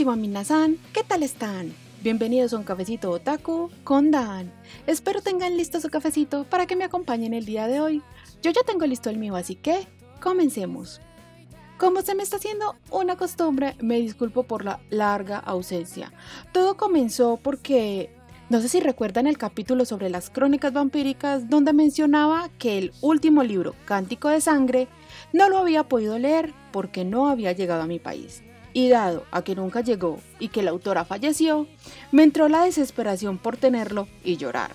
Konnichiwa minasan, ¿qué tal están? Bienvenidos a un cafecito otaku con Dan. Espero tengan listo su cafecito para que me acompañen el día de hoy. Yo ya tengo listo el mío, así que comencemos. Como se me está haciendo una costumbre, me disculpo por la larga ausencia. Todo comenzó porque no sé si recuerdan el capítulo sobre las crónicas vampíricas donde mencionaba que el último libro, Cántico de Sangre, no lo había podido leer porque no había llegado a mi país. Y dado a que nunca llegó y que la autora falleció, me entró la desesperación por tenerlo y llorar.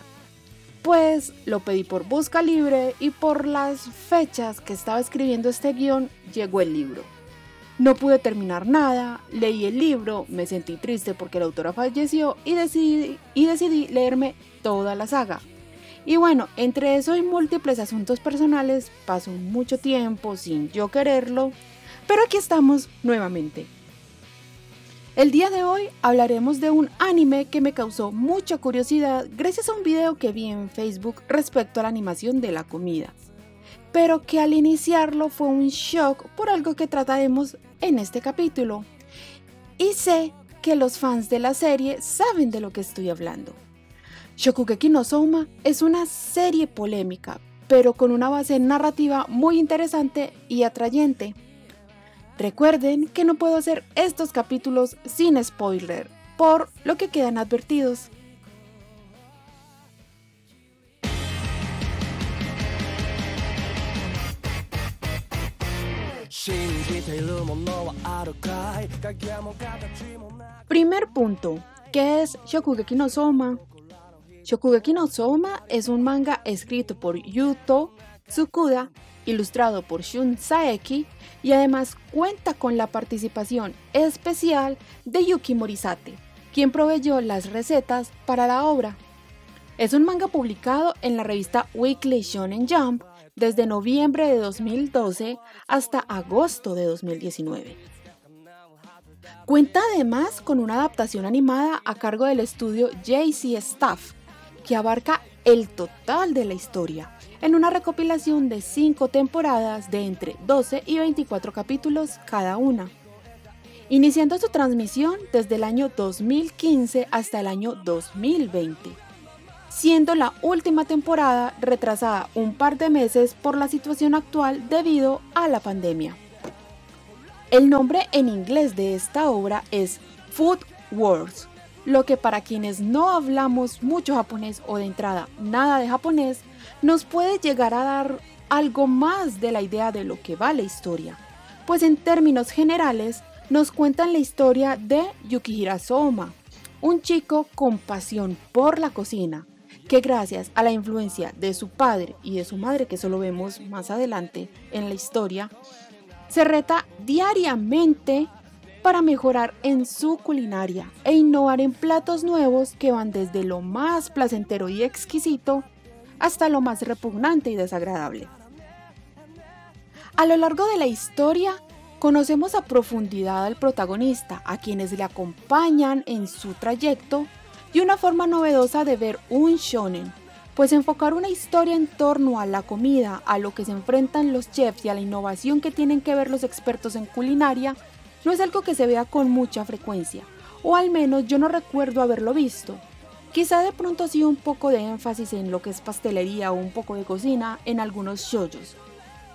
Pues lo pedí por busca libre y por las fechas que estaba escribiendo este guion llegó el libro. No pude terminar nada, leí el libro, me sentí triste porque la autora falleció y decidí, y decidí leerme toda la saga. Y bueno, entre eso y múltiples asuntos personales pasó mucho tiempo sin yo quererlo, pero aquí estamos nuevamente. El día de hoy hablaremos de un anime que me causó mucha curiosidad gracias a un video que vi en Facebook respecto a la animación de la comida, pero que al iniciarlo fue un shock por algo que trataremos en este capítulo. Y sé que los fans de la serie saben de lo que estoy hablando. Shokugeki no Souma es una serie polémica, pero con una base narrativa muy interesante y atrayente. Recuerden que no puedo hacer estos capítulos sin spoiler, por lo que quedan advertidos. Primer punto, ¿qué es Shokugeki no Soma? Shokugeki no Soma es un manga escrito por Yuto Tsukuda, ilustrado por Shun Saeki y además cuenta con la participación especial de Yuki Morisate, quien proveyó las recetas para la obra. Es un manga publicado en la revista Weekly Shonen Jump desde noviembre de 2012 hasta agosto de 2019. Cuenta además con una adaptación animada a cargo del estudio JC Staff, que abarca el total de la historia, en una recopilación de 5 temporadas de entre 12 y 24 capítulos cada una, iniciando su transmisión desde el año 2015 hasta el año 2020, siendo la última temporada retrasada un par de meses por la situación actual debido a la pandemia. El nombre en inglés de esta obra es Food Wars, lo que para quienes no hablamos mucho japonés o de entrada nada de japonés, nos puede llegar a dar algo más de la idea de lo que va la historia, pues en términos generales nos cuentan la historia de Yukihira Soma, un chico con pasión por la cocina, que gracias a la influencia de su padre y de su madre, que eso lo vemos más adelante en la historia, se reta diariamente para mejorar en su culinaria e innovar en platos nuevos que van desde lo más placentero y exquisito hasta lo más repugnante y desagradable. A lo largo de la historia, conocemos a profundidad al protagonista, a quienes le acompañan en su trayecto y una forma novedosa de ver un shonen, pues enfocar una historia en torno a la comida, a lo que se enfrentan los chefs y a la innovación que tienen que ver los expertos en culinaria, no es algo que se vea con mucha frecuencia, o al menos yo no recuerdo haberlo visto. Quizá de pronto sí un poco de énfasis en lo que es pastelería o un poco de cocina en algunos shoujos,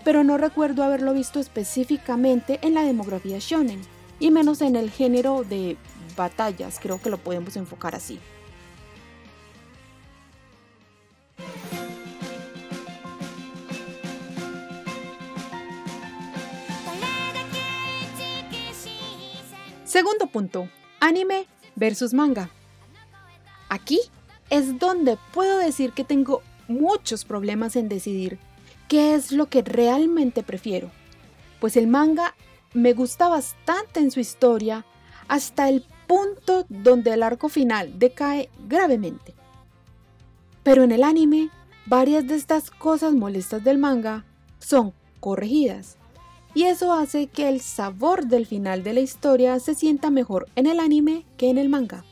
pero no recuerdo haberlo visto específicamente en la demografía shonen, y menos en el género de batallas, creo que lo podemos enfocar así. Segundo punto, anime versus manga. Aquí es donde puedo decir que tengo muchos problemas en decidir qué es lo que realmente prefiero, pues el manga me gusta bastante en su historia hasta el punto donde el arco final decae gravemente. Pero en el anime, varias de estas cosas molestas del manga son corregidas, y eso hace que el sabor del final de la historia se sienta mejor en el anime que en el manga.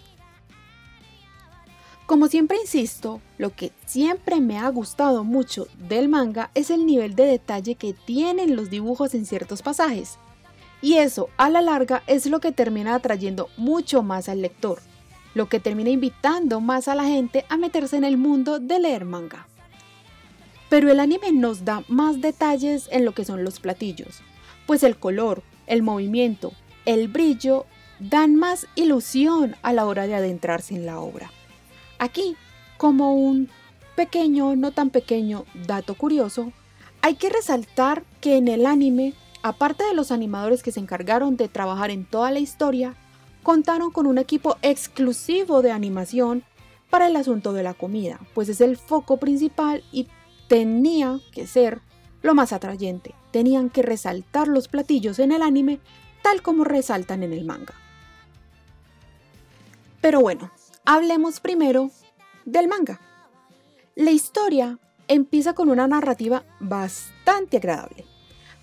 Como siempre insisto, lo que siempre me ha gustado mucho del manga es el nivel de detalle que tienen los dibujos en ciertos pasajes. Y eso, a la larga, es lo que termina atrayendo mucho más al lector, lo que termina invitando más a la gente a meterse en el mundo de leer manga. Pero el anime nos da más detalles en lo que son los platillos, pues el color, el movimiento, el brillo dan más ilusión a la hora de adentrarse en la obra. Aquí, como un pequeño, no tan pequeño dato curioso, hay que resaltar que en el anime, aparte de los animadores que se encargaron de trabajar en toda la historia, contaron con un equipo exclusivo de animación para el asunto de la comida, pues es el foco principal y tenía que ser lo más atrayente. Tenían que resaltar los platillos en el anime tal como resaltan en el manga. Pero bueno, Hablemos primero del manga. La historia empieza con una narrativa bastante agradable,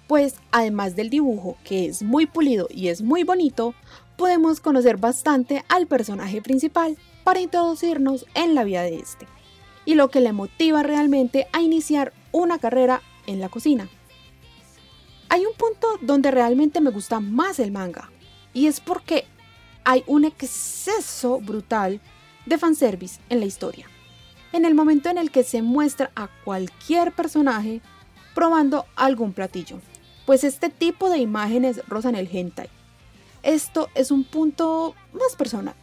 pues además del dibujo que es muy pulido y es muy bonito, podemos conocer bastante al personaje principal para introducirnos en la vida de este y lo que le motiva realmente a iniciar una carrera en la cocina. Hay un punto donde realmente me gusta más el manga y es porque hay un exceso brutal de fanservice en la historia, en el momento en el que se muestra a cualquier personaje probando algún platillo, pues este tipo de imágenes rozan el hentai. Esto es un punto más personal,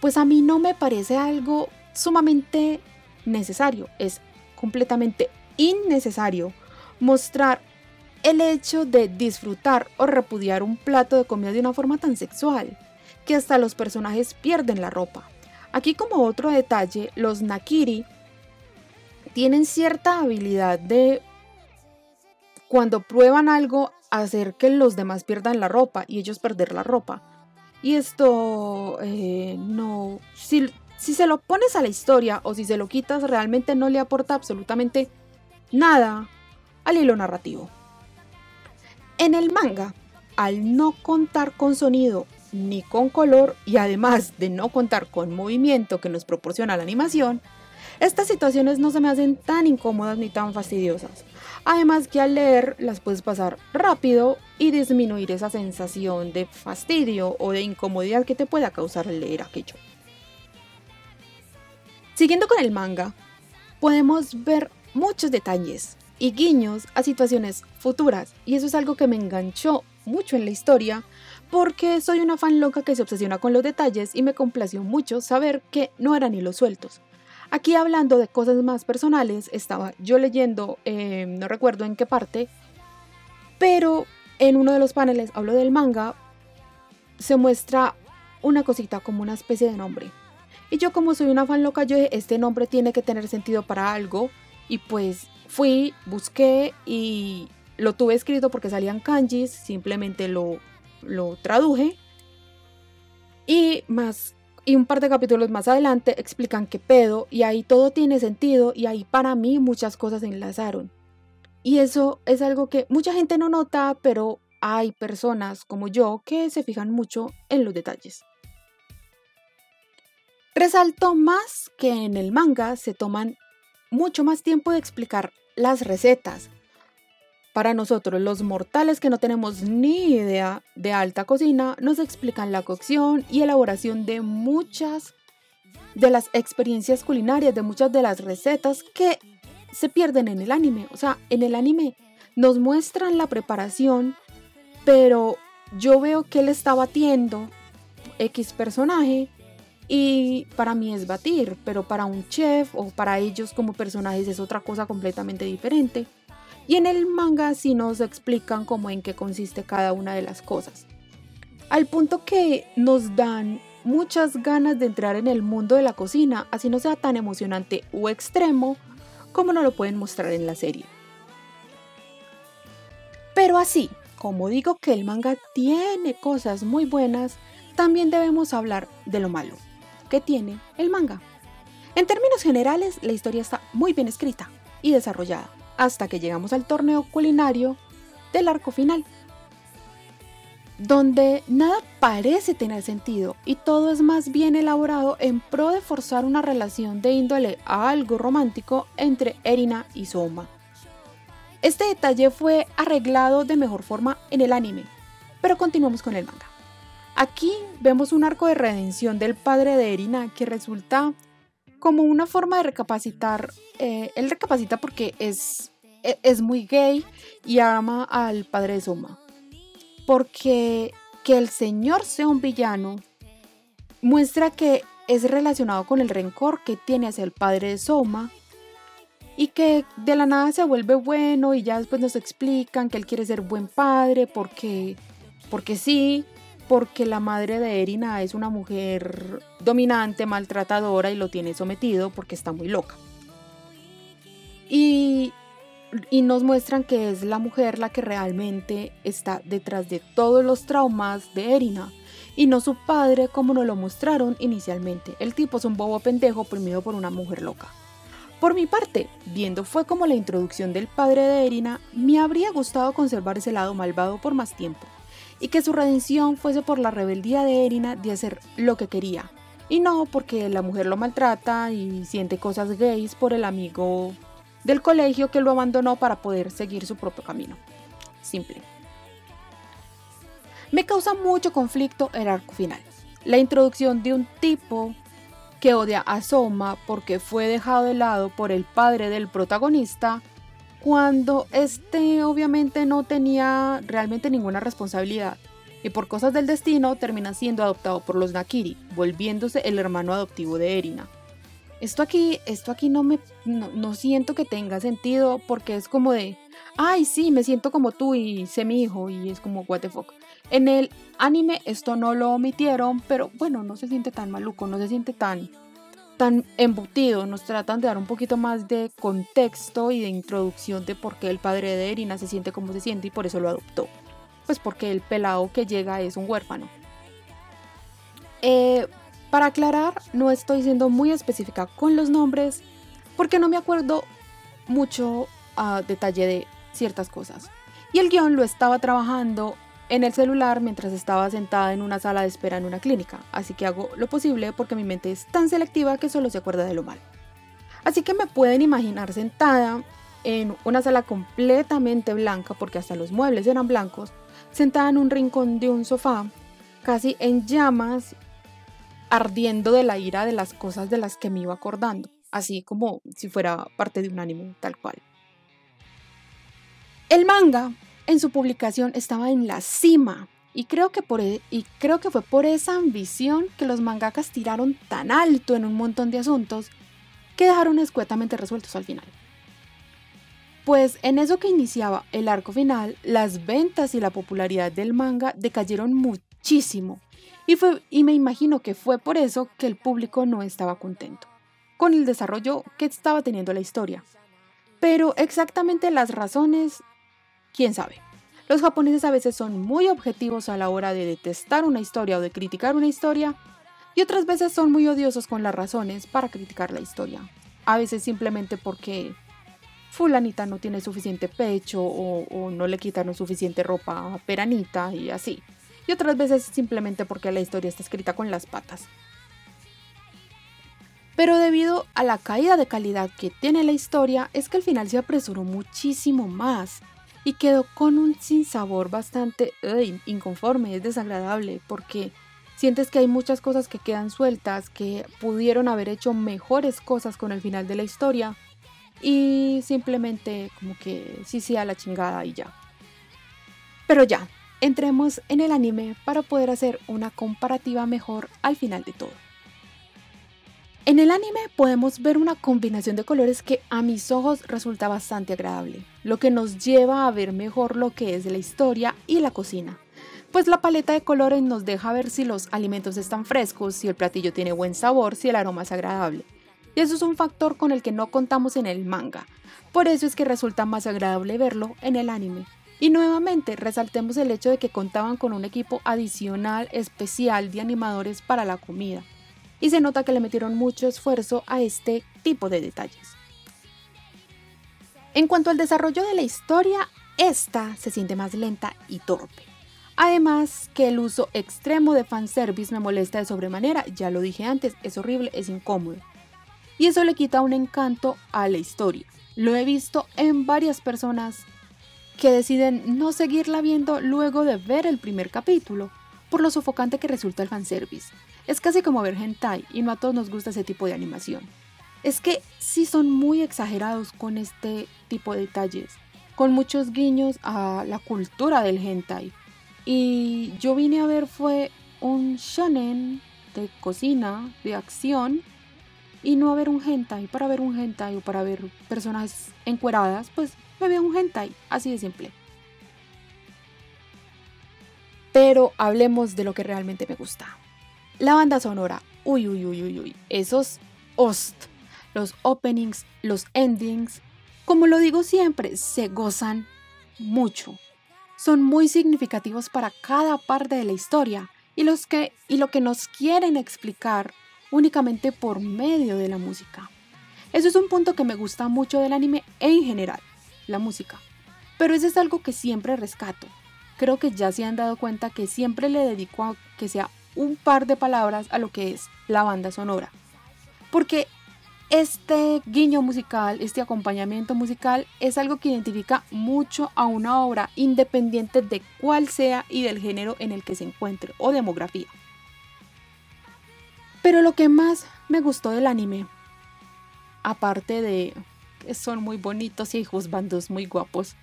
pues a mí no me parece algo sumamente necesario, es completamente innecesario mostrar el hecho de disfrutar o repudiar un plato de comida de una forma tan sexual, que hasta los personajes pierden la ropa. Aquí como otro detalle, los Nakiri tienen cierta habilidad de cuando prueban algo hacer que los demás pierdan la ropa y ellos perder la ropa. Y esto eh, no, si, si se lo pones a la historia o si se lo quitas realmente no le aporta absolutamente nada al hilo narrativo. En el manga, al no contar con sonido ni con color y además de no contar con movimiento que nos proporciona la animación, estas situaciones no se me hacen tan incómodas ni tan fastidiosas. Además que al leer las puedes pasar rápido y disminuir esa sensación de fastidio o de incomodidad que te pueda causar leer aquello. Siguiendo con el manga, podemos ver muchos detalles y guiños a situaciones futuras y eso es algo que me enganchó mucho en la historia porque soy una fan loca que se obsesiona con los detalles y me complació mucho saber que no eran hilos sueltos. Aquí hablando de cosas más personales, estaba yo leyendo, eh, no recuerdo en qué parte, pero en uno de los paneles, hablo del manga, se muestra una cosita como una especie de nombre. Y yo como soy una fan loca, yo dije, este nombre tiene que tener sentido para algo. Y pues fui, busqué y lo tuve escrito porque salían kanjis, simplemente lo lo traduje. Y más y un par de capítulos más adelante explican qué pedo y ahí todo tiene sentido y ahí para mí muchas cosas se enlazaron. Y eso es algo que mucha gente no nota, pero hay personas como yo que se fijan mucho en los detalles. Resalto más que en el manga se toman mucho más tiempo de explicar las recetas, para nosotros, los mortales que no tenemos ni idea de alta cocina, nos explican la cocción y elaboración de muchas de las experiencias culinarias, de muchas de las recetas que se pierden en el anime. O sea, en el anime nos muestran la preparación, pero yo veo que él está batiendo X personaje y para mí es batir, pero para un chef o para ellos como personajes es otra cosa completamente diferente. Y en el manga sí nos explican cómo en qué consiste cada una de las cosas. Al punto que nos dan muchas ganas de entrar en el mundo de la cocina, así no sea tan emocionante o extremo como no lo pueden mostrar en la serie. Pero así, como digo que el manga tiene cosas muy buenas, también debemos hablar de lo malo que tiene el manga. En términos generales, la historia está muy bien escrita y desarrollada hasta que llegamos al torneo culinario del arco final. donde nada parece tener sentido y todo es más bien elaborado en pro de forzar una relación de índole a algo romántico entre Erina y Soma. Este detalle fue arreglado de mejor forma en el anime, pero continuamos con el manga. Aquí vemos un arco de redención del padre de Erina que resulta como una forma de recapacitar. Eh, él recapacita porque es, e, es muy gay y ama al padre de Soma. Porque que el señor sea un villano muestra que es relacionado con el rencor que tiene hacia el padre de Soma y que de la nada se vuelve bueno y ya después nos explican que él quiere ser buen padre porque porque sí, porque la madre de Erina es una mujer dominante, maltratadora y lo tiene sometido porque está muy loca. Y, nos muestran que es la mujer la que realmente está detrás de todos los traumas de Erina y no su padre como nos lo mostraron inicialmente. El tipo es un bobo pendejo oprimido por una mujer loca. Por mi parte, viendo fue como la introducción del padre de Erina, me habría gustado conservar ese lado malvado por más tiempo y que su redención fuese por la rebeldía de Erina de hacer lo que quería, y no porque la mujer lo maltrata y siente cosas gays por el amigo del colegio que lo abandonó para poder seguir su propio camino. Simple. Me causa mucho conflicto el arco final. La introducción de un tipo que odia a Soma porque fue dejado de lado por el padre del protagonista cuando este obviamente no tenía realmente ninguna responsabilidad y por cosas del destino termina siendo adoptado por los Nakiri, volviéndose el hermano adoptivo de Erina. Esto aquí, esto aquí no me no, siento que tenga sentido porque es como de, ay sí, me siento como tú y sé mi hijo y es como what the fuck. En el anime esto no lo omitieron, pero bueno, no se siente tan maluco, no se siente tan tan embutido, nos tratan de dar un poquito más de contexto y de introducción de por qué el padre de Erina se siente como se siente y por eso lo adoptó. Pues porque el pelado que llega es un huérfano. Eh, para aclarar, no estoy siendo muy específica con los nombres porque no me acuerdo mucho a detalle de ciertas cosas. Y el guion lo estaba trabajando en el celular mientras estaba sentada en una sala de espera en una clínica, así que hago lo posible porque mi mente es tan selectiva que solo se acuerda de lo malo. Así que me pueden imaginar sentada en una sala completamente blanca, porque hasta los muebles eran blancos, sentada en un rincón de un sofá, casi en llamas, ardiendo de la ira de las cosas de las que me iba acordando, así como si fuera parte de un anime tal cual. El manga en su publicación estaba en la cima y creo, que por, e, y creo que fue por esa ambición que los mangakas tiraron tan alto en un montón de asuntos que dejaron escuetamente resueltos al final. Pues en eso que iniciaba el arco final, las ventas y la popularidad del manga decayeron muchísimo. Y, fue, y me imagino que fue por eso que el público no estaba contento con el desarrollo que estaba teniendo la historia. Pero exactamente las razones quién sabe. Los japoneses a veces son muy objetivos a la hora de detestar una historia o de criticar una historia, y otras veces son muy odiosos con las razones para criticar la historia. A veces simplemente porque fulanita no tiene suficiente pecho o, no le quitaron suficiente ropa a peranita y así. Y otras veces simplemente porque la historia está escrita con las patas. Pero debido a la caída de calidad que tiene la historia, es que al final se apresuró muchísimo más y quedó con un sinsabor bastante inconforme, es desagradable porque sientes que hay muchas cosas que quedan sueltas, que pudieron haber hecho mejores cosas con el final de la historia y simplemente como que sí, sí a la chingada y ya. Pero ya, entremos en el anime para poder hacer una comparativa mejor al final de todo. En el anime podemos ver una combinación de colores que a mis ojos resulta bastante agradable, lo que nos lleva a ver mejor lo que es la historia y la cocina. Pues la paleta de colores nos deja ver si los alimentos están frescos, si el platillo tiene buen sabor, si el aroma es agradable. Y eso es un factor con el que no contamos en el manga. Por eso es que resulta más agradable verlo en el anime. Y nuevamente resaltemos el hecho de que contaban con un equipo adicional especial de animadores para la comida y se nota que le metieron mucho esfuerzo a este tipo de detalles. En cuanto al desarrollo de la historia, esta se siente más lenta y torpe. Además que el uso extremo de fanservice me molesta de sobremanera, ya lo dije antes, es horrible, es incómodo. Y eso le quita un encanto a la historia. Lo he visto en varias personas que deciden no seguirla viendo luego de ver el primer capítulo, por lo sofocante que resulta el fanservice. Es casi como ver hentai y no a todos nos gusta ese tipo de animación. Es que sí son muy exagerados con este tipo de detalles, con muchos guiños a la cultura del hentai y yo vine a ver fue un shonen de cocina, de acción, y no a ver un hentai. Para ver un hentai o para ver personas encueradas, pues me veo un hentai, así de simple. Pero hablemos de lo que realmente me gusta. La banda sonora, uy, uy, uy, uy, uy, esos host, los openings, los endings, como lo digo siempre, se gozan mucho son muy significativos para cada parte de la historia y, los que, y lo que nos quieren explicar únicamente por medio de la música. Eso es un punto que me gusta mucho del anime en general, la música. Pero eso es algo que siempre rescato. Creo que ya se han dado cuenta que siempre le dedico a que sea un par de palabras a lo que es la banda sonora. Porque este guiño musical, este acompañamiento musical es algo que identifica mucho a una obra independiente de cuál sea y del género en el que se encuentre o demografía. Pero lo que más me gustó del anime, aparte de que son muy bonitos y hijos bandos muy guapos,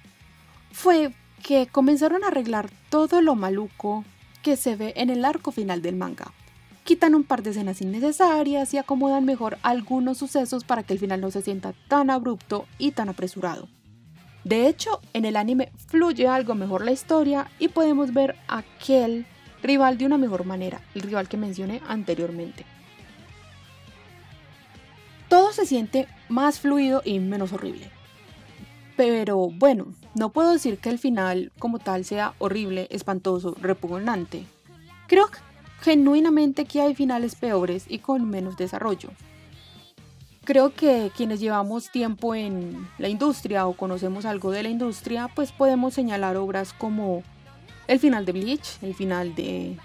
fue que comenzaron a arreglar todo lo maluco que se ve en el arco final del manga quitan un par de escenas innecesarias y acomodan mejor algunos sucesos para que el final no se sienta tan abrupto y tan apresurado. De hecho, en el anime fluye algo mejor la historia y podemos ver aquel rival de una mejor manera, el rival que mencioné anteriormente. Todo se siente más fluido y menos horrible. Pero bueno, no puedo decir que el final como tal sea horrible, espantoso, repugnante. Creo genuinamente que hay finales peores y con menos desarrollo. Creo que quienes llevamos tiempo en la industria o conocemos algo de la industria, pues podemos señalar obras como el final de Bleach, el final de,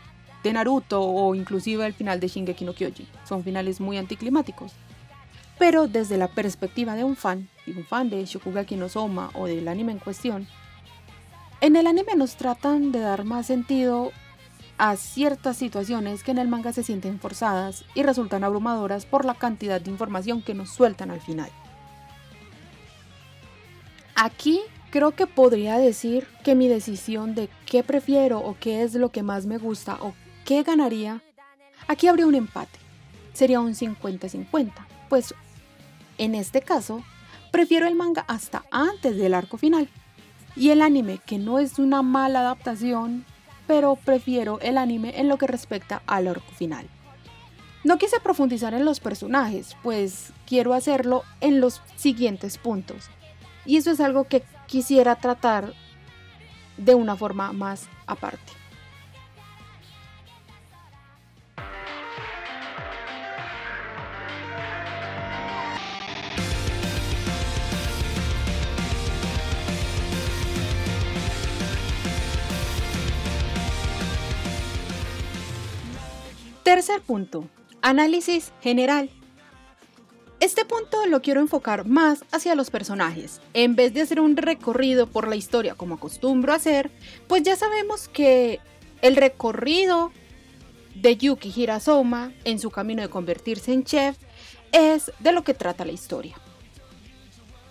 Naruto o inclusive el final de Shingeki no Kyojin. Son finales muy anticlimáticos. Pero desde la perspectiva de un fan, y un fan de Shokugeki no Soma o del anime en cuestión, en el anime nos tratan de dar más sentido a ciertas situaciones que en el manga se sienten forzadas y resultan abrumadoras por la cantidad de información que nos sueltan al final. Aquí creo que podría decir que mi decisión de qué prefiero o qué es lo que más me gusta o qué ganaría, aquí habría un empate. Sería un 50-50, pues en este caso prefiero el manga hasta antes del arco final. Y el anime, que no es una mala adaptación, pero prefiero el anime en lo que respecta al arco final. No quise profundizar en los personajes, pues quiero hacerlo en los siguientes puntos. Y eso es algo que quisiera tratar de una forma más aparte. Tercer punto, análisis general. Este punto lo quiero enfocar más hacia los personajes. En vez de hacer un recorrido por la historia como acostumbro hacer, pues ya sabemos que el recorrido de Yuki Hirasoma en su camino de convertirse en chef es de lo que trata la historia.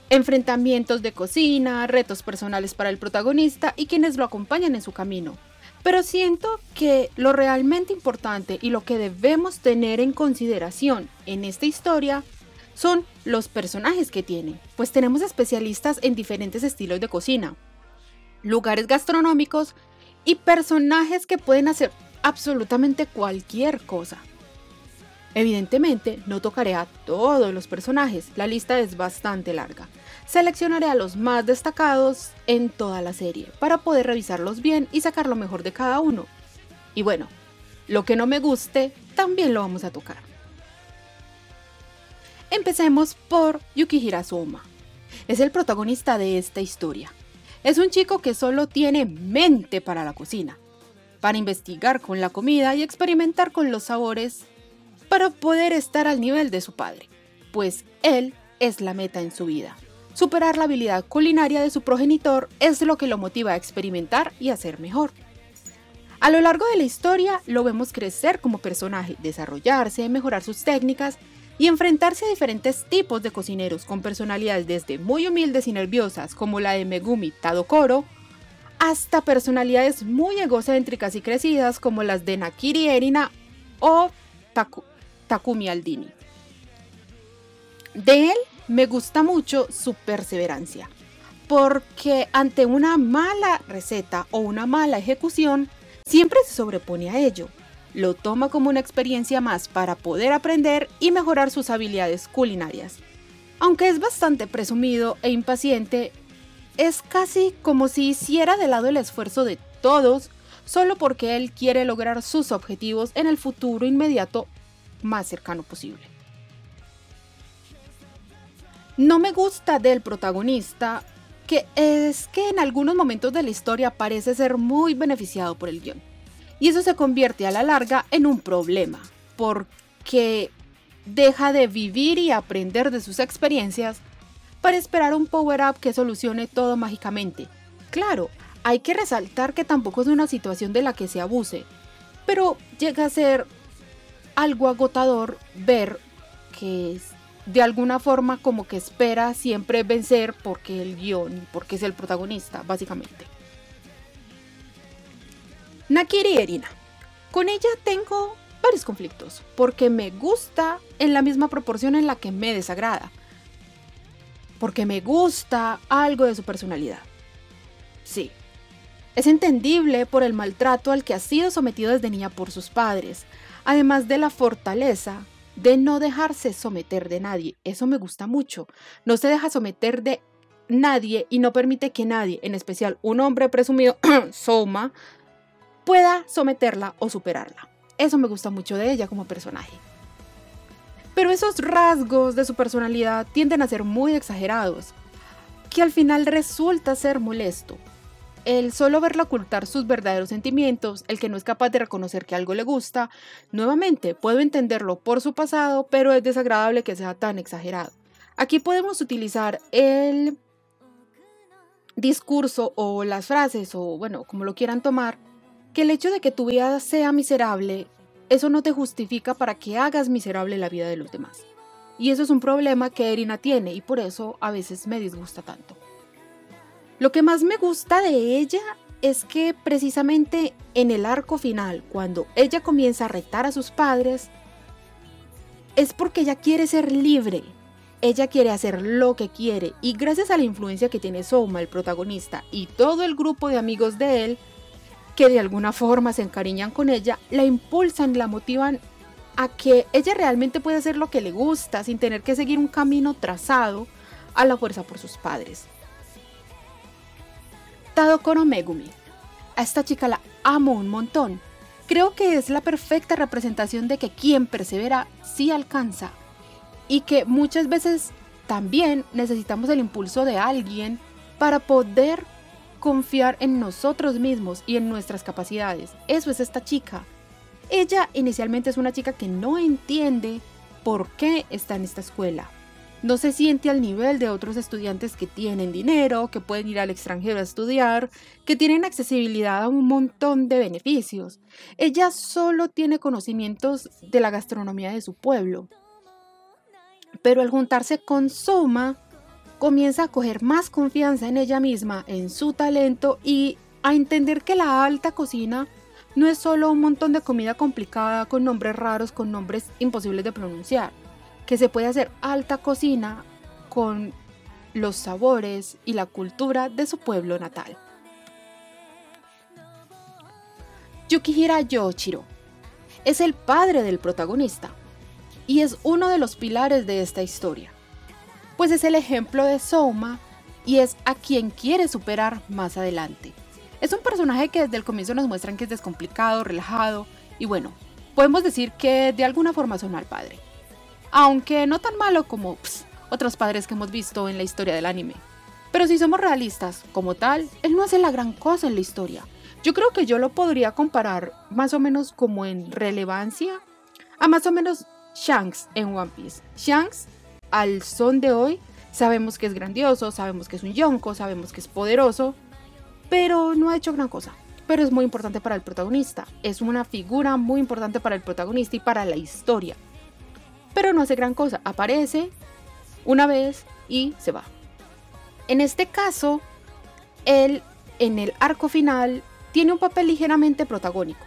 Enfrentamientos de cocina, retos personales para el protagonista y quienes lo acompañan en su camino, pero siento que lo realmente importante y lo que debemos tener en consideración en esta historia son los personajes que tiene, pues tenemos especialistas en diferentes estilos de cocina, lugares gastronómicos y personajes que pueden hacer absolutamente cualquier cosa. Evidentemente, no tocaré a todos los personajes, la lista es bastante larga, Seleccionaré a los más destacados en toda la serie para poder revisarlos bien y sacar lo mejor de cada uno. Y bueno, lo que no me guste también lo vamos a tocar. Empecemos por Yukihira Soma. Es el protagonista de esta historia. Es un chico que solo tiene mente para la cocina. para investigar con la comida y experimentar con los sabores para poder estar al nivel de su padre, pues él es la meta en su vida. Superar la habilidad culinaria de su progenitor es lo que lo motiva a experimentar y hacer mejor. A lo largo de la historia lo vemos crecer como personaje, desarrollarse, mejorar sus técnicas y enfrentarse a diferentes tipos de cocineros con personalidades desde muy humildes y nerviosas como la de Megumi Tadokoro, hasta personalidades muy egocéntricas y crecidas como las de Nakiri Erina o Takumi Aldini. De él me gusta mucho su perseverancia, porque ante una mala receta o una mala ejecución, siempre se sobrepone a ello. Lo toma como una experiencia más para poder aprender y mejorar sus habilidades culinarias. Aunque es bastante presumido e impaciente, es casi como si hiciera de lado el esfuerzo de todos solo porque él quiere lograr sus objetivos en el futuro inmediato más cercano posible. No me gusta del protagonista que es que en algunos momentos de la historia parece ser muy beneficiado por el guion. Y eso se convierte a la larga en un problema, porque deja de vivir y aprender de sus experiencias para esperar un power-up que solucione todo mágicamente. Claro, hay que resaltar que tampoco es una situación de la que se abuse, pero llega a ser algo agotador ver que de alguna forma como que espera siempre vencer porque el guion, porque es el protagonista, básicamente. Nakiri Erina. Con ella tengo varios conflictos, porque me gusta en la misma proporción en la que me desagrada. Porque me gusta algo de su personalidad. Sí. Es entendible por el maltrato al que ha sido sometido desde niña por sus padres, además de la fortaleza de no dejarse someter de nadie. Eso me gusta mucho. No se deja someter de nadie y no permite que nadie, en especial un hombre presumido, Soma, pueda someterla o superarla. Eso me gusta mucho de ella como personaje. Pero esos rasgos de su personalidad tienden a ser muy exagerados, que al final resulta ser molesto, el solo verla ocultar sus verdaderos sentimientos, el que no es capaz de reconocer que algo le gusta, nuevamente puedo entenderlo por su pasado, pero es desagradable que sea tan exagerado. Aquí podemos utilizar el discurso o las frases o bueno, como lo quieran tomar, que el hecho de que tu vida sea miserable, eso no te justifica para que hagas miserable la vida de los demás. Y eso es un problema que Erina tiene y por eso a veces me disgusta tanto. Lo que más me gusta de ella es que precisamente en el arco final, cuando ella comienza a retar a sus padres, es porque ella quiere ser libre. Ella quiere hacer lo que quiere y gracias a la influencia que tiene Soma, el protagonista, y todo el grupo de amigos de él, que de alguna forma se encariñan con ella, la impulsan, la motivan a que ella realmente pueda hacer lo que le gusta sin tener que seguir un camino trazado a la fuerza por sus padres. Tadokoro Megumi. A esta chica la amo un montón. Creo que es la perfecta representación de que quien persevera sí alcanza y que muchas veces también necesitamos el impulso de alguien para poder confiar en nosotros mismos y en nuestras capacidades. Eso es esta chica. Ella inicialmente es una chica que no entiende por qué está en esta escuela, no se siente al nivel de otros estudiantes que tienen dinero, que pueden ir al extranjero a estudiar, que tienen accesibilidad a un montón de beneficios. Ella solo tiene conocimientos de la gastronomía de su pueblo. Pero al juntarse con Soma, comienza a coger más confianza en ella misma, en su talento y a entender que la alta cocina no es solo un montón de comida complicada con nombres raros, con nombres imposibles de pronunciar que se puede hacer alta cocina con los sabores y la cultura de su pueblo natal. Yukihira Yoshiro es el padre del protagonista y es uno de los pilares de esta historia, pues es el ejemplo de Soma y es a quien quiere superar más adelante. Es un personaje que desde el comienzo nos muestran que es descomplicado, relajado y bueno, podemos decir que de alguna forma son al padre aunque no tan malo como otros padres que hemos visto en la historia del anime. Pero si somos realistas, como tal, él no hace la gran cosa en la historia, Yo creo que yo lo podría comparar más o menos como en relevancia a más o menos Shanks en One Piece. Shanks, al son de hoy, sabemos que es grandioso, sabemos que es un yonko, sabemos que es poderoso, pero no ha hecho gran cosa. Pero es muy importante para el protagonista. Es una figura muy importante para el protagonista y para la historia. Pero no hace gran cosa. Aparece una vez y se va. En este caso, él en el arco final tiene un papel ligeramente protagónico.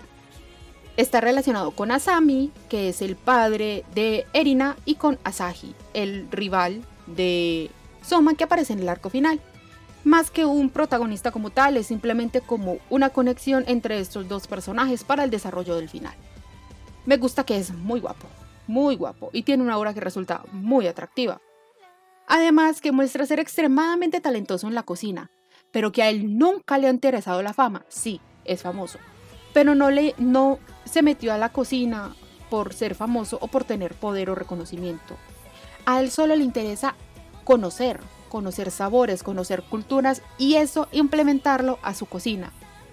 Está relacionado con Asami, que es el padre de Erina, y con Asahi, el rival de Soma que aparece en el arco final. Más que un protagonista como tal, es simplemente como una conexión entre estos dos personajes para el desarrollo del final. Me gusta que es muy guapo, muy guapo, y tiene una obra que resulta muy atractiva. Además que muestra ser extremadamente talentoso en la cocina, pero que a él nunca le ha interesado la fama. Sí, es famoso, pero no, le, no se metió a la cocina por ser famoso o por tener poder o reconocimiento. A él solo le interesa conocer, conocer sabores, conocer culturas y eso implementarlo a su cocina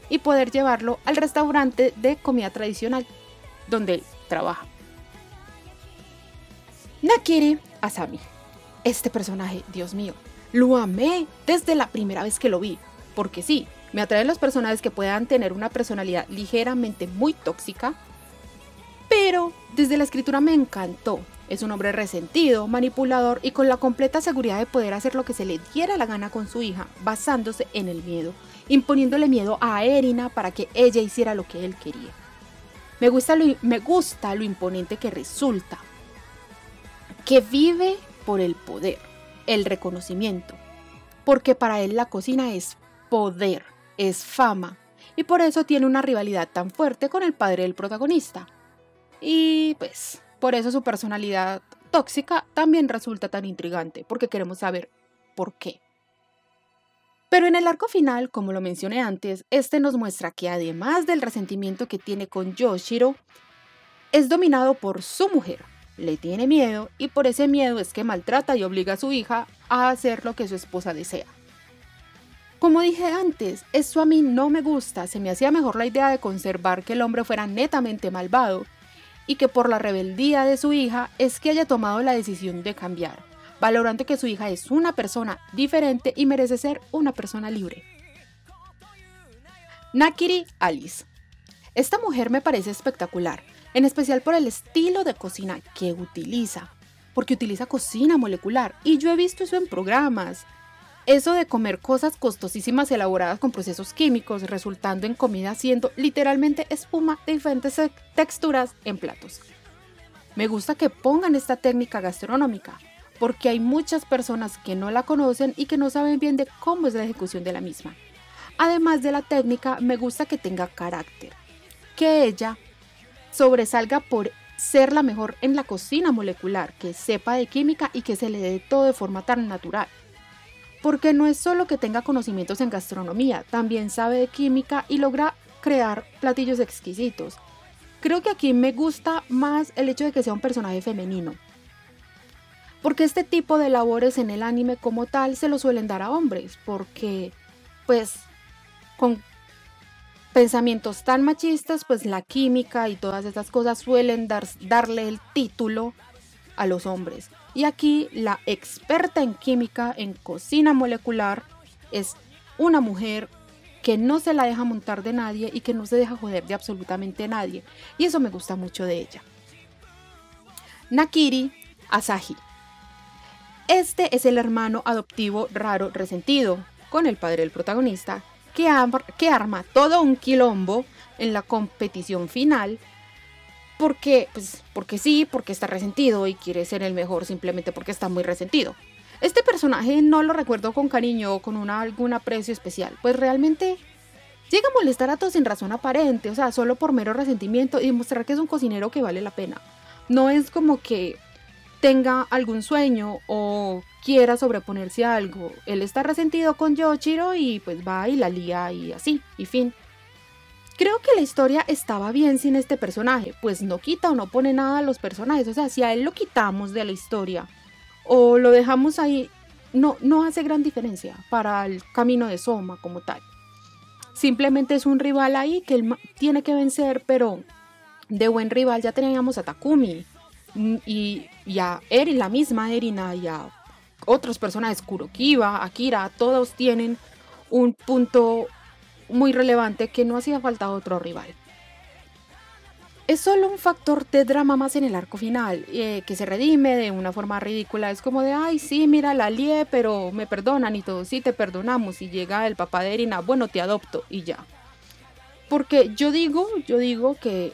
y poder llevarlo al restaurante de comida tradicional donde trabaja. Nakiri Asami. Este personaje, Dios mío, lo amé desde la primera vez que lo vi, porque sí, me atraen los personajes que puedan tener una personalidad ligeramente muy tóxica, pero desde la escritura me encantó. Es un hombre resentido, manipulador y con la completa seguridad de poder hacer lo que se le diera la gana con su hija, basándose en el miedo, imponiéndole miedo a Erina para que ella hiciera lo que él quería. Me gusta lo, me gusta lo imponente que resulta, que vive por el poder el reconocimiento, porque para él la cocina es poder, es fama, y por eso tiene una rivalidad tan fuerte con el padre del protagonista. Y pues, por eso su personalidad tóxica también resulta tan intrigante, porque queremos saber por qué. Pero en el arco final, como lo mencioné antes, este nos muestra que además del resentimiento que tiene con Yoshiro, es dominado por su mujer, le tiene miedo y por ese miedo es que maltrata y obliga a su hija a hacer lo que su esposa desea. Como dije antes, esto a mí no me gusta, se me hacía mejor la idea de conservar que el hombre fuera netamente malvado y que por la rebeldía de su hija es que haya tomado la decisión de cambiar, valorando que su hija es una persona diferente y merece ser una persona libre. Nakiri Alice. Esta mujer me parece espectacular, en especial por el estilo de cocina que utiliza, porque utiliza cocina molecular y yo he visto eso en programas. Eso de comer cosas costosísimas elaboradas con procesos químicos, resultando en comida siendo literalmente espuma de diferentes texturas en platos. Me gusta que pongan esta técnica gastronómica, porque hay muchas personas que no la conocen y que no saben bien de cómo es la ejecución de la misma. Además de la técnica, me gusta que tenga carácter, que ella sobresalga por ser la mejor en la cocina molecular, que sepa de química y que se le dé todo de forma tan natural. Porque no es solo que tenga conocimientos en gastronomía, también sabe de química y logra crear platillos exquisitos. Creo que aquí me gusta más el hecho de que sea un personaje femenino. Porque este tipo de labores en el anime como tal se lo suelen dar a hombres, porque pues con pensamientos tan machistas, pues la química y todas estas cosas suelen dar, darle el título a los hombres. Y aquí la experta en química, en cocina molecular, es una mujer que no se la deja montar de nadie y que no se deja joder de absolutamente nadie. Y eso me gusta mucho de ella. Nakiri Asahi. Este es el hermano adoptivo raro resentido, con el padre del protagonista, que, arma todo un quilombo en la competición final porque, pues, porque sí, porque está resentido y quiere ser el mejor simplemente porque está muy resentido. Este personaje no lo recuerdo con cariño o con una, algún aprecio especial, pues realmente llega a molestar a todos sin razón aparente, o sea, solo por mero resentimiento y demostrar que es un cocinero que vale la pena. No es como que tenga algún sueño o quiera sobreponerse a algo. Él está resentido con Yoshiro y pues va y la lía y así, y fin. Creo que la historia estaba bien sin este personaje, pues no quita o no pone nada a los personajes, o sea, si a él lo quitamos de la historia o lo dejamos ahí, no, no hace gran diferencia para el camino de Soma como tal. Simplemente es un rival ahí que él tiene que vencer, pero de buen rival ya teníamos a Takumi y, y a Eri, la misma Erina y a otros personajes, Kurokiba, Akira, todos tienen un punto muy relevante que no hacía falta otro rival. Es solo un factor de drama más en el arco final, eh, que se redime de una forma ridícula. Es como de, ay, sí, mira, la lié, pero me perdonan y todos, sí, te perdonamos. Y llega el papá de Erina, bueno, te adopto y ya. Porque yo digo, yo digo que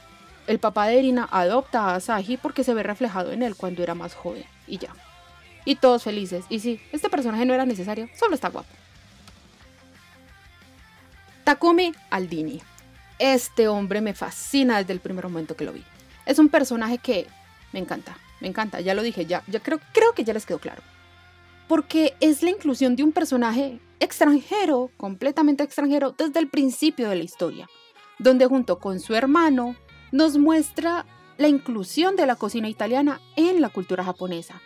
el papá de Erina adopta a Asahi porque se ve reflejado en él cuando era más joven y ya. Y todos felices. Y sí, este personaje no era necesario, solo está guapo. Takumi Aldini. Este hombre me fascina desde el primer momento que lo vi. Es un personaje que me encanta, me encanta, ya lo dije, ya, ya creo, creo que ya les quedó claro. Porque es la inclusión de un personaje extranjero, completamente extranjero, desde el principio de la historia, donde junto con su hermano nos muestra la inclusión de la cocina italiana en la cultura japonesa.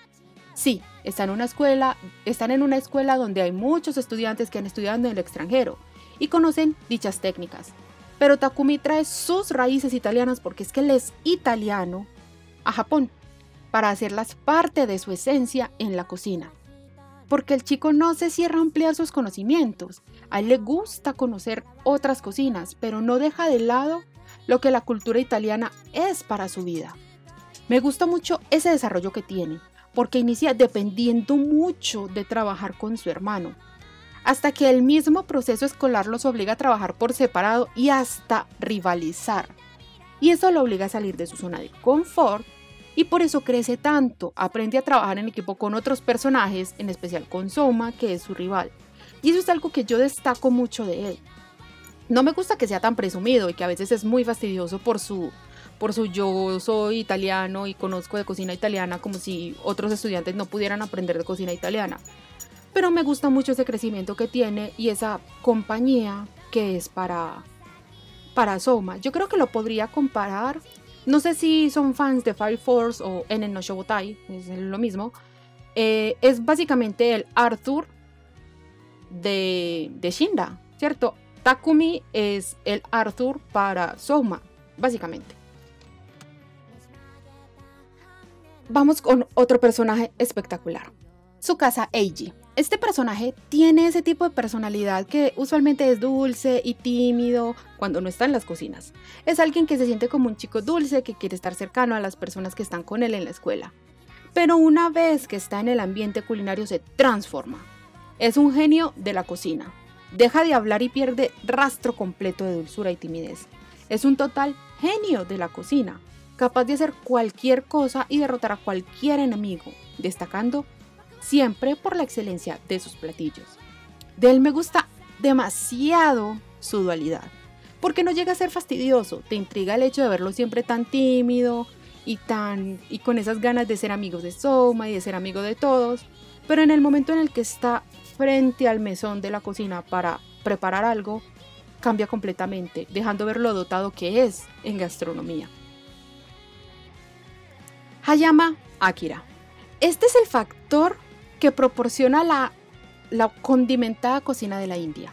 Sí, están en una escuela, están en una escuela donde hay muchos estudiantes que han estudiado en el extranjero y conocen dichas técnicas. Pero Takumi trae sus raíces italianas porque es que él es italiano a Japón para hacerlas parte de su esencia en la cocina. Porque el chico no se cierra a ampliar sus conocimientos. A él le gusta conocer otras cocinas, pero no deja de lado lo que la cultura italiana es para su vida. Me gusta mucho ese desarrollo que tiene, porque inicia dependiendo mucho de trabajar con su hermano, hasta que el mismo proceso escolar los obliga a trabajar por separado y hasta rivalizar. Y eso lo obliga a salir de su zona de confort y por eso crece tanto, aprende a trabajar en equipo con otros personajes, en especial con Soma, que es su rival. Y eso es algo que yo destaco mucho de él. No me gusta que sea tan presumido y que a veces es muy fastidioso por su por su yo soy italiano y conozco de cocina italiana como si otros estudiantes no pudieran aprender de cocina italiana. Pero me gusta mucho ese crecimiento que tiene y esa compañía que es para para Soma. Yo creo que lo podría comparar no sé si son fans de Fire Force o Enen no Shobutai, es lo mismo. Eh, es básicamente el Arthur de, de ¿cierto? Takumi es el Arthur para Soma, básicamente. Vamos con otro personaje espectacular. Su casa Eiji. Este personaje tiene ese tipo de personalidad que usualmente es dulce y tímido cuando no está en las cocinas. Es alguien que se siente como un chico dulce que quiere estar cercano a las personas que están con él en la escuela. Pero una vez que está en el ambiente culinario se transforma. Es un genio de la cocina. Deja de hablar y pierde rastro completo de dulzura y timidez. Es un total genio de la cocina, capaz de hacer cualquier cosa y derrotar a cualquier enemigo, destacando siempre por la excelencia de sus platillos. De él me gusta demasiado su dualidad, porque no llega a ser fastidioso, te intriga el hecho de verlo siempre tan tímido y tan y con esas ganas de ser amigos de Soma y de ser amigo de todos, pero en el momento en el que está frente al mesón de la cocina para preparar algo, cambia completamente, dejando ver lo dotado que es en gastronomía. Hayama Akira. Este es el factor que proporciona la, la condimentada cocina de la India.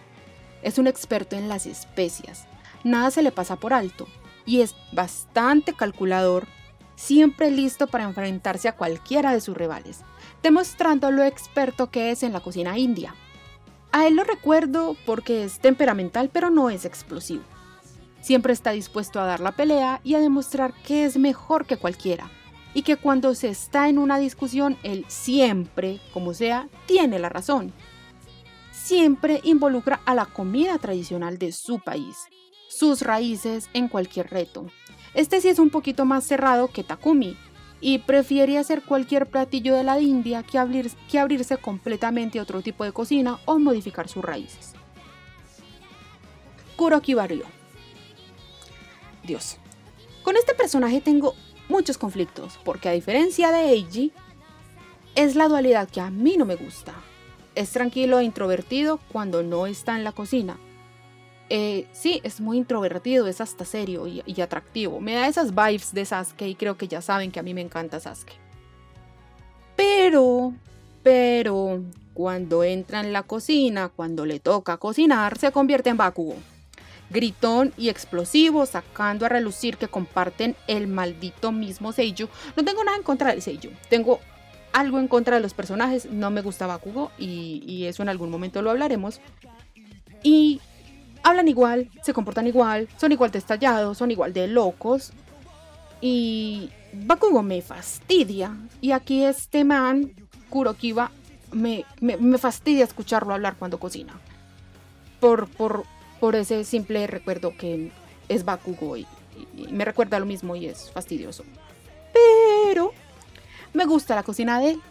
Es un experto en las especias, nada se le pasa por alto y es bastante calculador, siempre listo para enfrentarse a cualquiera de sus rivales, demostrando lo experto que es en la cocina india. A él lo recuerdo porque es temperamental pero no es explosivo. Siempre está dispuesto a dar la pelea y a demostrar que es mejor que cualquiera, y que cuando se está en una discusión, él siempre, como sea, tiene la razón. Siempre involucra a la comida tradicional de su país, sus raíces en cualquier reto. Este sí es un poquito más cerrado que Takumi, y prefiere hacer cualquier platillo de la India que, abrir, que abrirse completamente a otro tipo de cocina o modificar sus raíces. Kuroki Barrio. Dios. Con este personaje tengo muchos conflictos, porque a diferencia de Eiji, es la dualidad que a mí no me gusta. Es tranquilo e introvertido cuando no está en la cocina. Eh, sí, es muy introvertido, es hasta serio y, atractivo. Me da esas vibes de Sasuke y creo que ya saben que a mí me encanta Sasuke. Pero, pero, cuando entra en la cocina, cuando le toca cocinar, se convierte en Bakugo. gritón y explosivo, sacando a relucir que comparten el maldito mismo Seiyu. No tengo nada en contra del Seiyu, tengo algo en contra de los personajes, no me gusta Bakugo y eso en algún momento lo hablaremos. Y hablan igual, se comportan igual, son igual de estallados, son igual de locos. Y Bakugo me fastidia. Y aquí este man, Kurokiba, me, me, me fastidia escucharlo hablar cuando cocina. Por, por, por ese simple recuerdo que es Bakugo y, y me recuerda lo mismo y es fastidioso. Pero me gusta la cocina de él.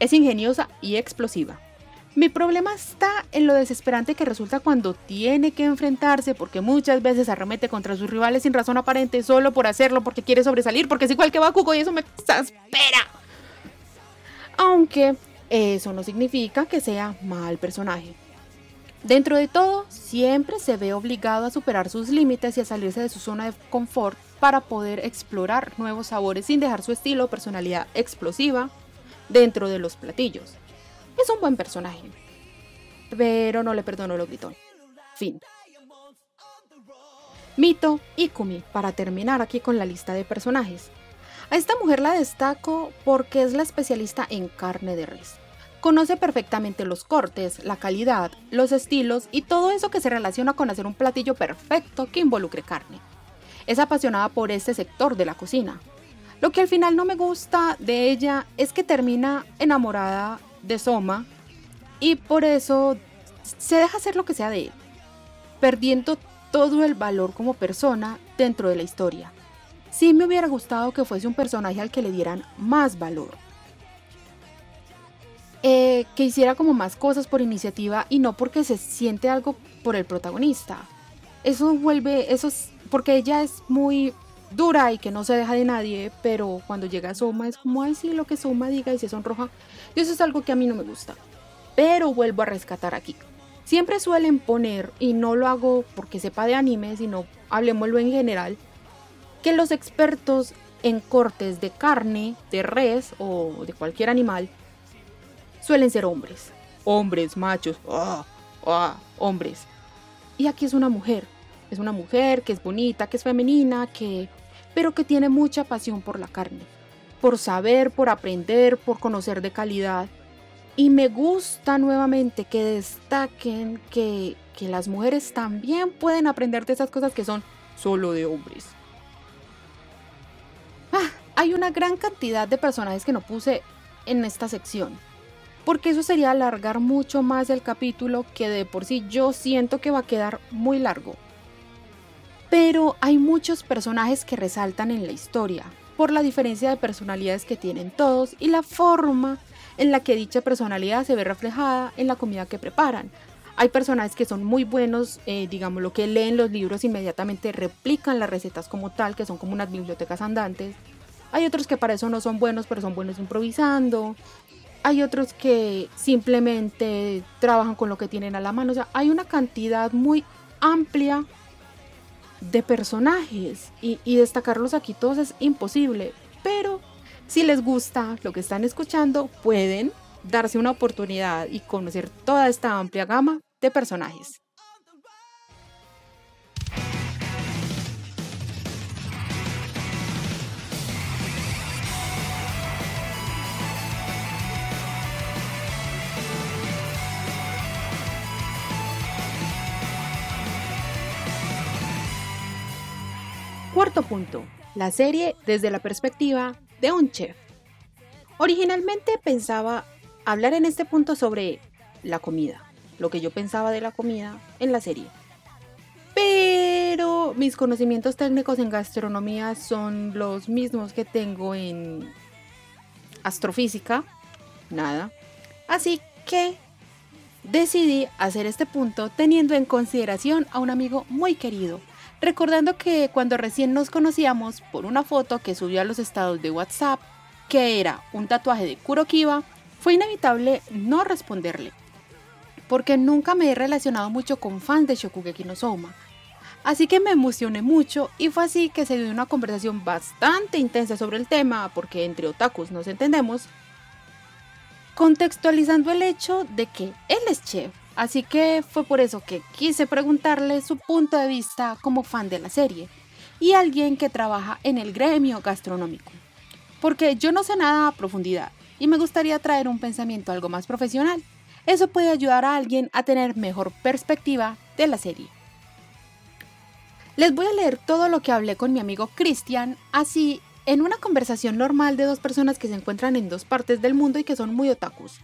Es ingeniosa y explosiva. Mi problema está en lo desesperante que resulta cuando tiene que enfrentarse porque muchas veces arremete contra sus rivales sin razón aparente solo por hacerlo porque quiere sobresalir porque es igual que Bakugo y eso me exaspera. Aunque eso no significa que sea mal personaje. Dentro de todo, siempre se ve obligado a superar sus límites y a salirse de su zona de confort para poder explorar nuevos sabores sin dejar su estilo o personalidad explosiva dentro de los platillos. Es un buen personaje. Pero no le perdono lo gritón. Fin. Mito y Kumi, para terminar aquí con la lista de personajes. A esta mujer la destaco porque es la especialista en carne de res. Conoce perfectamente los cortes, la calidad, los estilos y todo eso que se relaciona con hacer un platillo perfecto que involucre carne. Es apasionada por este sector de la cocina. Lo que al final no me gusta de ella es que termina enamorada de Soma y por eso se deja hacer lo que sea de él, perdiendo todo el valor como persona dentro de la historia. Sí me hubiera gustado que fuese un personaje al que le dieran más valor. Eh, que hiciera como más cosas por iniciativa y no porque se siente algo por el protagonista. Eso vuelve, eso es porque ella es muy dura y que no se deja de nadie, pero cuando llega Soma es como, ay, sí, lo que Soma diga y se sonroja. Y eso es algo que a mí no me gusta. Pero vuelvo a rescatar aquí. Siempre suelen poner, y no lo hago porque sepa de anime, sino hablemoslo en general, que los expertos en cortes de carne, de res o de cualquier animal, suelen ser hombres. Hombres, machos, ah, ah, hombres. Y aquí es una mujer. Es una mujer que es bonita, que es femenina, que pero que tiene mucha pasión por la carne, por saber, por aprender, por conocer de calidad. Y me gusta nuevamente que destaquen que, que las mujeres también pueden aprender de esas cosas que son solo de hombres. Ah, hay una gran cantidad de personajes que no puse en esta sección, porque eso sería alargar mucho más el capítulo que de por sí yo siento que va a quedar muy largo. Pero hay muchos personajes que resaltan en la historia, por la diferencia de personalidades que tienen todos y la forma en la que dicha personalidad se ve reflejada en la comida que preparan. Hay personajes que son muy buenos, eh, digamos, lo que leen los libros inmediatamente replican las recetas como tal, que son como unas bibliotecas andantes. Hay otros que para eso no son buenos, pero son buenos improvisando. Hay otros que simplemente trabajan con lo que tienen a la mano. O sea, hay una cantidad muy amplia de personajes y, destacarlos aquí todos es imposible. Pero si les gusta lo que están escuchando, pueden darse una oportunidad y conocer toda esta amplia gama de personajes. Cuarto punto, la serie desde la perspectiva de un chef. Originalmente pensaba hablar en este punto sobre la comida, lo que yo pensaba de la comida en la serie. Pero mis conocimientos técnicos en gastronomía son los mismos que tengo en astrofísica, nada. Así que decidí hacer este punto teniendo en consideración a un amigo muy querido, recordando que cuando recién nos conocíamos por una foto que subió a los estados de WhatsApp, que era un tatuaje de Kurokiba, fue inevitable no responderle, porque nunca me he relacionado mucho con fans de Shokugeki no Soma. Así que me emocioné mucho y fue así que se dio una conversación bastante intensa sobre el tema, porque entre otakus nos entendemos. contextualizando el hecho de que él es chef. Así que fue por eso que quise preguntarle su punto de vista como fan de la serie y alguien que trabaja en el gremio gastronómico. Porque yo no sé nada a profundidad y me gustaría traer un pensamiento algo más profesional. Eso puede ayudar a alguien a tener mejor perspectiva de la serie. Les voy a leer todo lo que hablé con mi amigo Cristian, así en una conversación normal de dos personas que se encuentran en dos partes del mundo y que son muy otakus.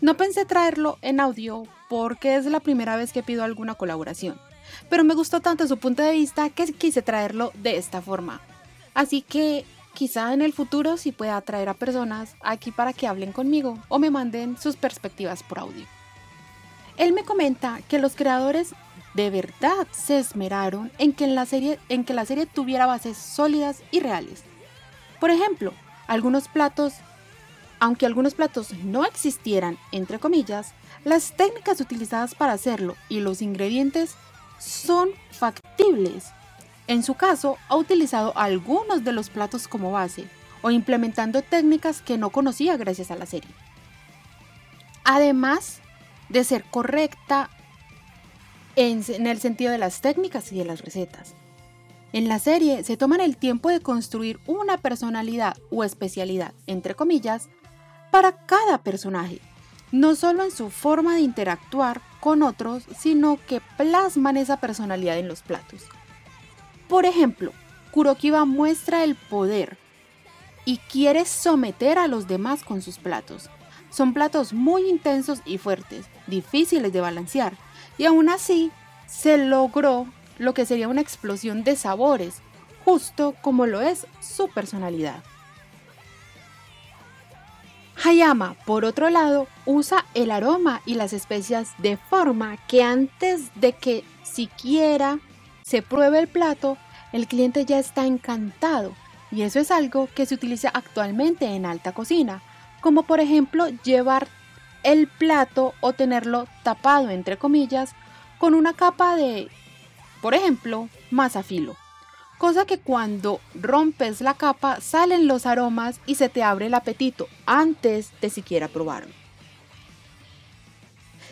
No pensé traerlo en audio porque es la primera vez que pido alguna colaboración, pero me gustó tanto su punto de vista que quise traerlo de esta forma. Así que quizá en el futuro sí pueda traer a personas aquí para que hablen conmigo o me manden sus perspectivas por audio. Él me comenta que los creadores de verdad se esmeraron en que, la serie, en que la serie tuviera bases sólidas y reales. Por ejemplo, algunos platos, aunque algunos platos no existieran, entre comillas, las técnicas utilizadas para hacerlo y los ingredientes son factibles en su caso, ha utilizado algunos de los platos como base o implementando técnicas que no conocía gracias a la serie. Además de ser correcta en, el sentido de las técnicas y de las recetas. En la serie se toman el tiempo de construir una personalidad o especialidad, entre comillas, para cada personaje, no solo en su forma de interactuar con otros, sino que plasman esa personalidad en los platos. Por ejemplo, Kurokiba muestra el poder y quiere someter a los demás con sus platos. Son platos muy intensos y fuertes, difíciles de balancear, y aún así se logró lo que sería una explosión de sabores, justo como lo es su personalidad. Hayama, por otro lado, usa el aroma y las especias de forma que antes de que siquiera se pruebe el plato, el cliente ya está encantado y eso es algo que se utiliza actualmente en alta cocina, como por ejemplo llevar el plato o tenerlo tapado entre comillas con una capa de, por ejemplo, masa filo. Cosa que cuando rompes la capa salen los aromas y se te abre el apetito antes de siquiera probarlo.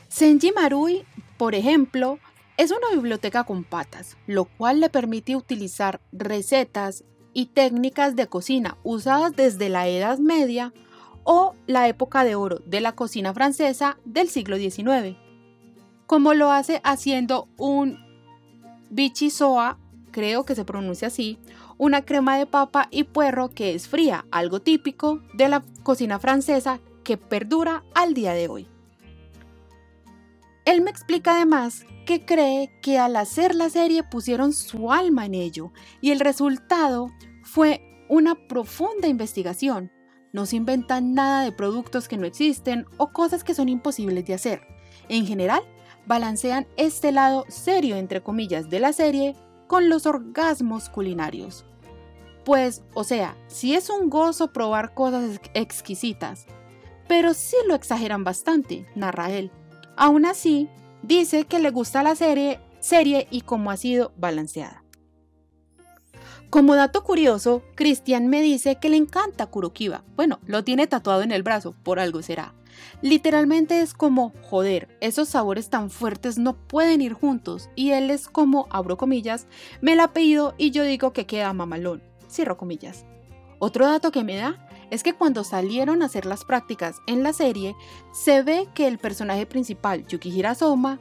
Senji Marui, por ejemplo, es una biblioteca con patas, lo cual le permite utilizar recetas y técnicas de cocina usadas desde la Edad Media o la época de oro de la cocina francesa del siglo XIX, como lo hace haciendo un bichisoa, creo que se pronuncia así, una crema de papa y puerro que es fría, algo típico de la cocina francesa que perdura al día de hoy. Él me explica además que cree que al hacer la serie pusieron su alma en ello y el resultado fue una profunda investigación. No se inventan nada de productos que no existen o cosas que son imposibles de hacer. En general, balancean este lado serio entre comillas de la serie con los orgasmos culinarios. Pues, o sea, si es un gozo probar cosas exquisitas, pero sí lo exageran bastante, narra él. Aún así, dice que le gusta la serie, serie y cómo ha sido balanceada. Como dato curioso, Christian me dice que le encanta Kurokiba. Bueno, lo tiene tatuado en el brazo, por algo será. Literalmente es como, joder, esos sabores tan fuertes no pueden ir juntos. Y él es como, abro comillas, me la pedido y yo digo que queda mamalón. Cierro comillas. Otro dato que me da es que cuando salieron a hacer las prácticas en la serie, se ve que el personaje principal, Yukihira Soma,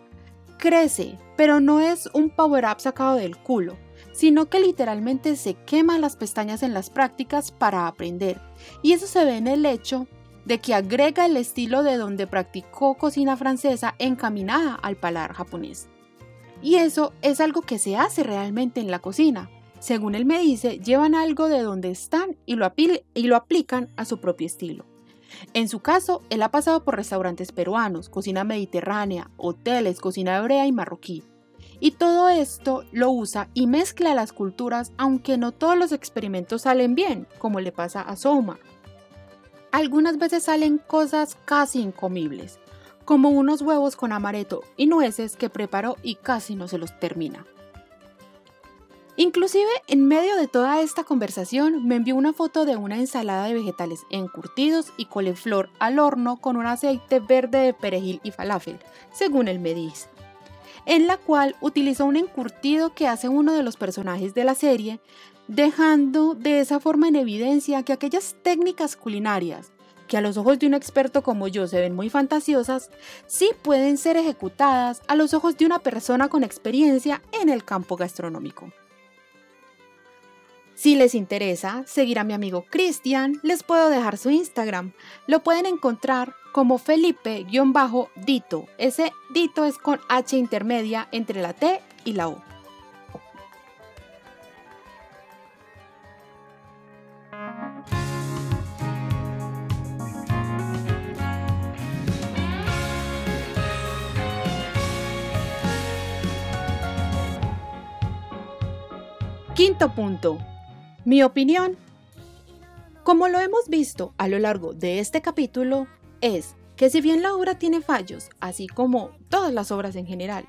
crece, pero no es un power-up sacado del culo, sino que literalmente se quema las pestañas en las prácticas para aprender. Y eso se ve en el hecho de que agrega el estilo de donde practicó cocina francesa encaminada al paladar japonés. Y eso es algo que se hace realmente en la cocina, según él me dice, llevan algo de donde están y lo, y lo aplican a su propio estilo. En su caso, él ha pasado por restaurantes peruanos, cocina mediterránea, hoteles, cocina hebrea y marroquí. Y todo esto lo usa y mezcla las culturas, aunque no todos los experimentos salen bien, como le pasa a Soma. Algunas veces salen cosas casi incomibles, como unos huevos con amaretto y nueces que preparó y casi no se los termina. Inclusive en medio de toda esta conversación me envió una foto de una ensalada de vegetales encurtidos y coliflor al horno con un aceite verde de perejil y falafel, según él me dice, en la cual utilizó un encurtido que hace uno de los personajes de la serie, dejando de esa forma en evidencia que aquellas técnicas culinarias que a los ojos de un experto como yo se ven muy fantasiosas, sí pueden ser ejecutadas a los ojos de una persona con experiencia en el campo gastronómico. Si les interesa seguir a mi amigo Cristian, les puedo dejar su Instagram. Lo pueden encontrar como Felipe-Dito. Ese Dito es con H intermedia entre la T y la O. Quinto punto. Mi opinión, como lo hemos visto a lo largo de este capítulo, es que si bien la obra tiene fallos, así como todas las obras en general,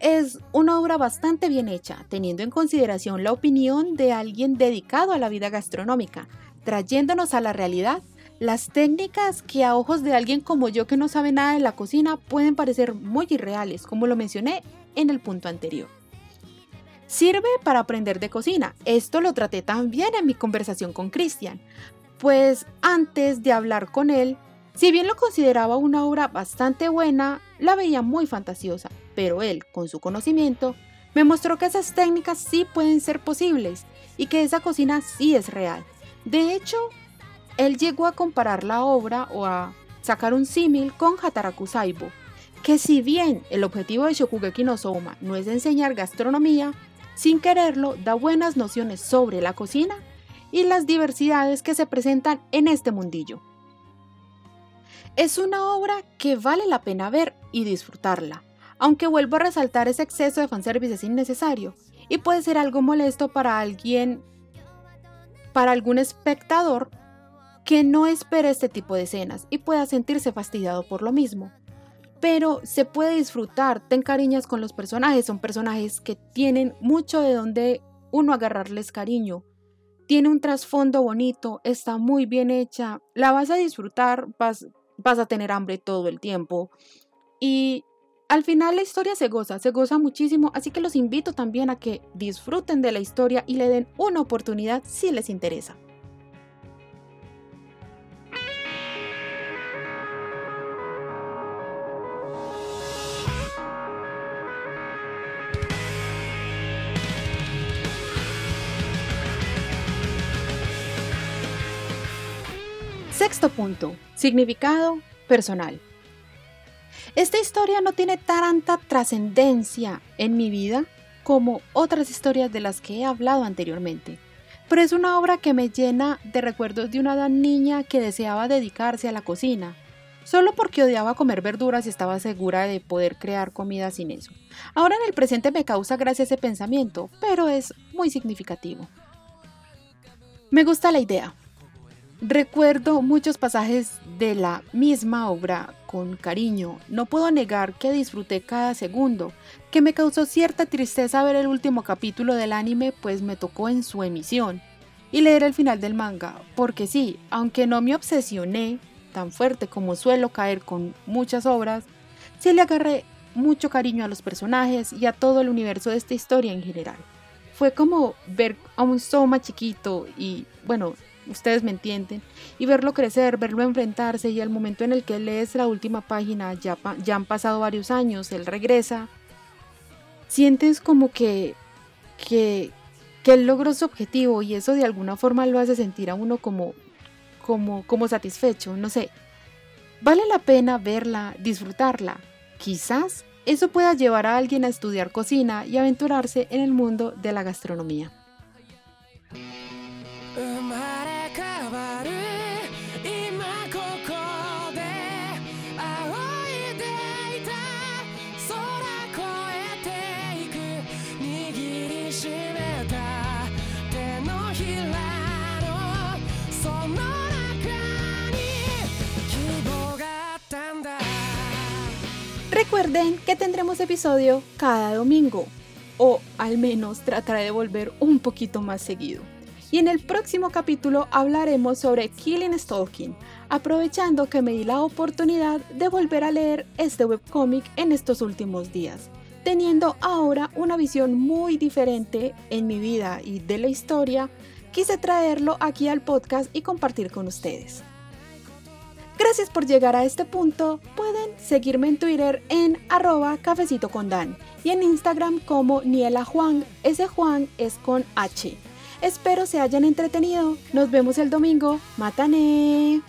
es una obra bastante bien hecha, teniendo en consideración la opinión de alguien dedicado a la vida gastronómica, trayéndonos a la realidad las técnicas que a ojos de alguien como yo que no sabe nada de la cocina pueden parecer muy irreales, como lo mencioné en el punto anterior. Sirve para aprender de cocina. Esto lo traté también en mi conversación con Cristian, pues antes de hablar con él, si bien lo consideraba una obra bastante buena, la veía muy fantasiosa, pero él, con su conocimiento, me mostró que esas técnicas sí pueden ser posibles y que esa cocina sí es real. De hecho, él llegó a comparar la obra o a sacar un símil con Hataraku Saibo, que si bien el objetivo de Shokugeki no Souma no es enseñar gastronomía, sin quererlo, da buenas nociones sobre la cocina y las diversidades que se presentan en este mundillo. Es una obra que vale la pena ver y disfrutarla, aunque vuelvo a resaltar ese exceso de fanservice es innecesario y puede ser algo molesto para alguien, para algún espectador que no espere este tipo de escenas y pueda sentirse fastidiado por lo mismo pero se puede disfrutar, te encariñas con los personajes, son personajes que tienen mucho de donde uno agarrarles cariño. Tiene un trasfondo bonito, está muy bien hecha, la vas a disfrutar, vas, vas a tener hambre todo el tiempo. Y al final la historia se goza, se goza muchísimo, así que los invito también a que disfruten de la historia y le den una oportunidad si les interesa. Sexto punto, significado personal. Esta historia no tiene tanta trascendencia en mi vida como otras historias de las que he hablado anteriormente, pero es una obra que me llena de recuerdos de una niña que deseaba dedicarse a la cocina, solo porque odiaba comer verduras y estaba segura de poder crear comida sin eso. Ahora en el presente me causa gracia ese pensamiento, pero es muy significativo. Me gusta la idea, Recuerdo muchos pasajes de la misma obra con cariño. No puedo negar que disfruté cada segundo, que me causó cierta tristeza ver el último capítulo del anime pues me tocó en su emisión y leer el final del manga, porque sí, aunque no me obsesioné tan fuerte como suelo caer con muchas obras, sí le agarré mucho cariño a los personajes y a todo el universo de esta historia en general. Fue como ver a un Soma chiquito y, bueno, ustedes me entienden, y verlo crecer, verlo enfrentarse y al momento en el que lees la última página, ya, ya han pasado varios años, él regresa, sientes como que, que, que él logró su objetivo y eso de alguna forma lo hace sentir a uno como, como, como satisfecho, no sé. Vale la pena verla, disfrutarla. Quizás eso pueda llevar a alguien a estudiar cocina y aventurarse en el mundo de la gastronomía. Recuerden que tendremos episodio cada domingo. o al menos trataré de volver un poquito más seguido. Y en el próximo capítulo hablaremos sobre Killing Stalking, aprovechando que me di la oportunidad de volver a leer este webcómic en estos últimos días, teniendo ahora una visión muy diferente en mi vida y de la historia, quise traerlo aquí al podcast y compartir con ustedes. Gracias por llegar a este punto. Pueden seguirme en Twitter en arroba cafecito con Dan y en Instagram como Niela Juan. Ese Juan es con H. Espero se hayan entretenido. Nos vemos el domingo. Matané.